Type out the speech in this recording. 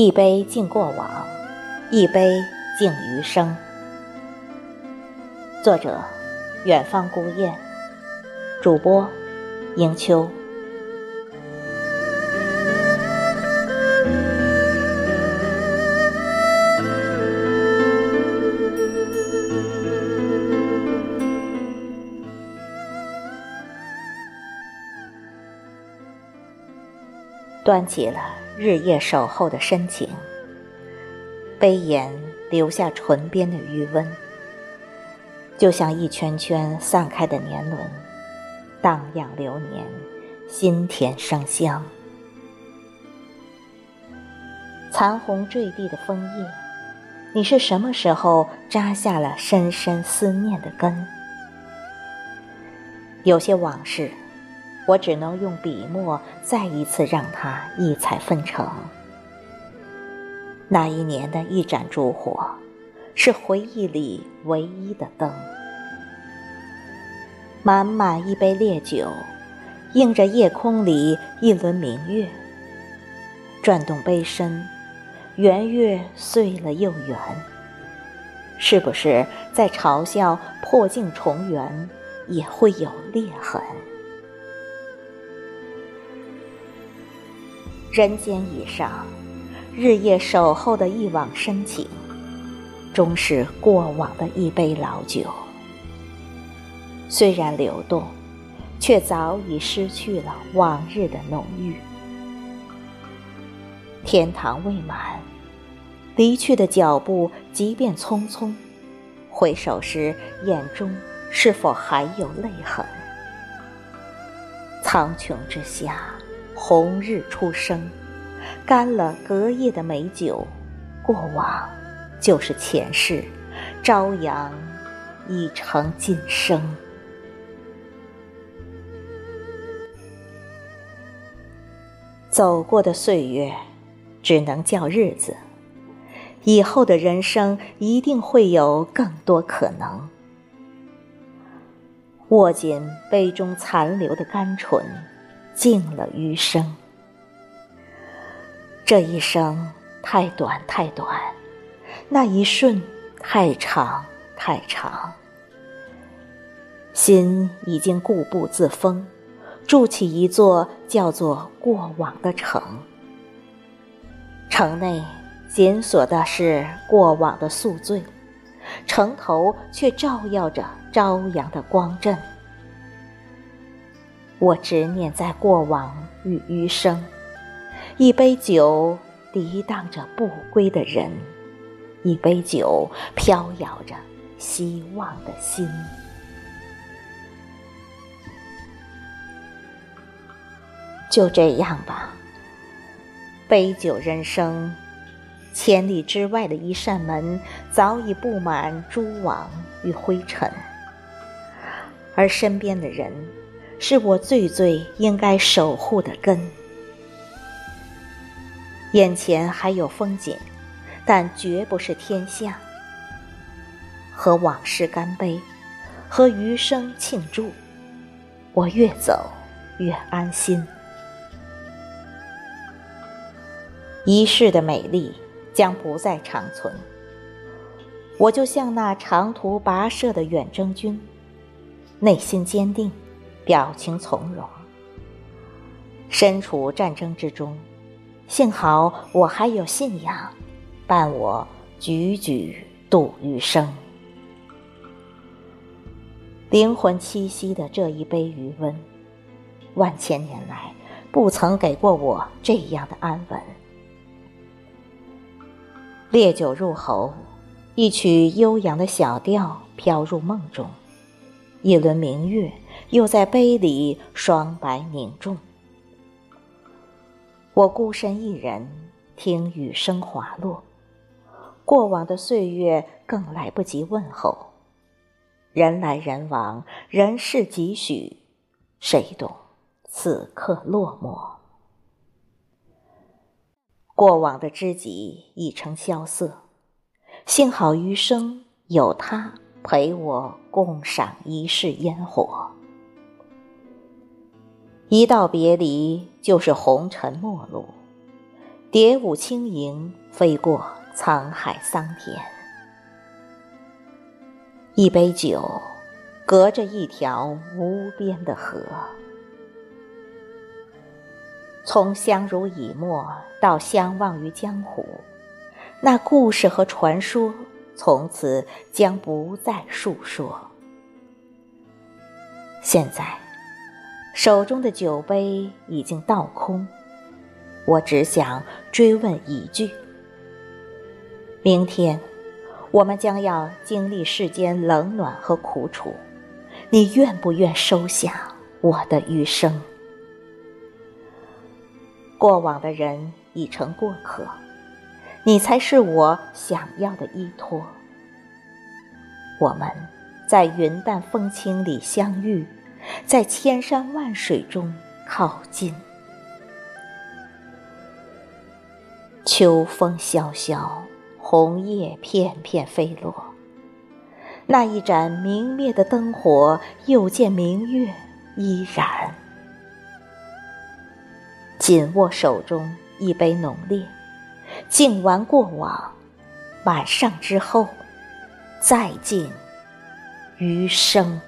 一杯敬过往，一杯敬余生。作者：远方孤雁，主播：迎秋。端起了日夜守候的深情，杯沿留下唇边的余温，就像一圈圈散开的年轮，荡漾流年，心田生香。残红坠地的枫叶，你是什么时候扎下了深深思念的根？有些往事。我只能用笔墨再一次让它异彩纷呈。那一年的一盏烛火，是回忆里唯一的灯。满满一杯烈酒，映着夜空里一轮明月。转动杯身，圆月碎了又圆。是不是在嘲笑破镜重圆，也会有裂痕？人间以上，日夜守候的一往深情，终是过往的一杯老酒。虽然流动，却早已失去了往日的浓郁。天堂未满，离去的脚步即便匆匆，回首时眼中是否还有泪痕？苍穹之下。红日初升，干了隔夜的美酒，过往就是前世，朝阳已成今生。走过的岁月，只能叫日子。以后的人生，一定会有更多可能。握紧杯中残留的甘醇。尽了余生，这一生太短太短，那一瞬太长太长。心已经固步自封，筑起一座叫做过往的城。城内紧锁的是过往的宿醉，城头却照耀着朝阳的光振。我执念在过往与余生，一杯酒涤荡着不归的人，一杯酒飘摇着希望的心。就这样吧，杯酒人生，千里之外的一扇门早已布满蛛网与灰尘，而身边的人。是我最最应该守护的根。眼前还有风景，但绝不是天下。和往事干杯，和余生庆祝。我越走越安心。一世的美丽将不再长存。我就像那长途跋涉的远征军，内心坚定。表情从容，身处战争之中，幸好我还有信仰，伴我踽踽度余生。灵魂栖息的这一杯余温，万千年来不曾给过我这样的安稳。烈酒入喉，一曲悠扬的小调飘入梦中，一轮明月。又在杯里双白凝重，我孤身一人听雨声滑落，过往的岁月更来不及问候，人来人往，人世几许，谁懂此刻落寞？过往的知己已成萧瑟，幸好余生有他陪我共赏一世烟火。一道别离，就是红尘陌路；蝶舞轻盈，飞过沧海桑田。一杯酒，隔着一条无边的河。从相濡以沫到相忘于江湖，那故事和传说从此将不再述说。现在，手中的酒杯已经倒空，我只想追问一句：明天，我们将要经历世间冷暖和苦楚，你愿不愿收下我的余生？过往的人已成过客，你才是我想要的依托。我们在云淡风轻里相遇，在千山万水中靠近。秋风萧萧，红叶片片飞落，那一盏明灭的灯火，又见明月依然。紧握手中一杯浓烈，敬完过往，晚上之后，再敬余生。